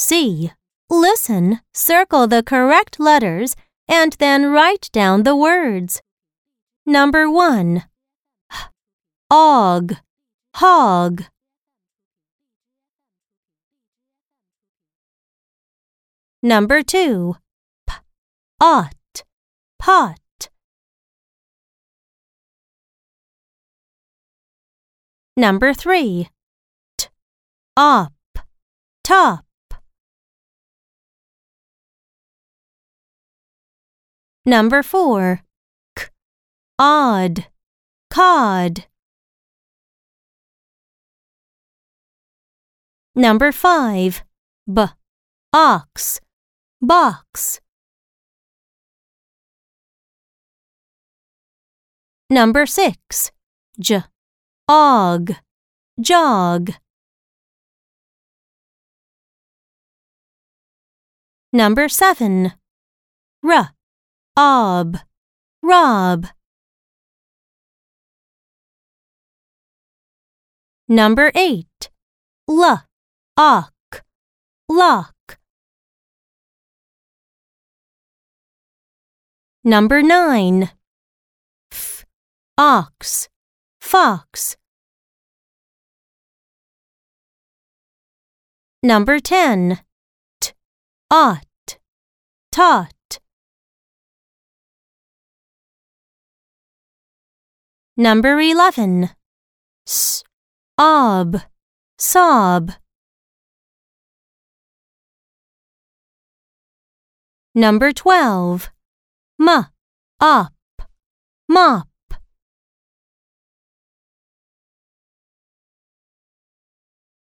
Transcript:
C. Listen, circle the correct letters, and then write down the words. Number 1. Og, hog. Number 2. P, ot, pot. Number 3. T, op, top. Number 4. K, odd, cod. Number 5. B, ox, box. Number 6. J, og, jog. Number 7. R, ob, rob. Number 8. L, ock, lock. Number 9. F, ox, fox. Number 10. T, ot, tot. Number 11. S, ob, sob. Number 12. M, up, mop.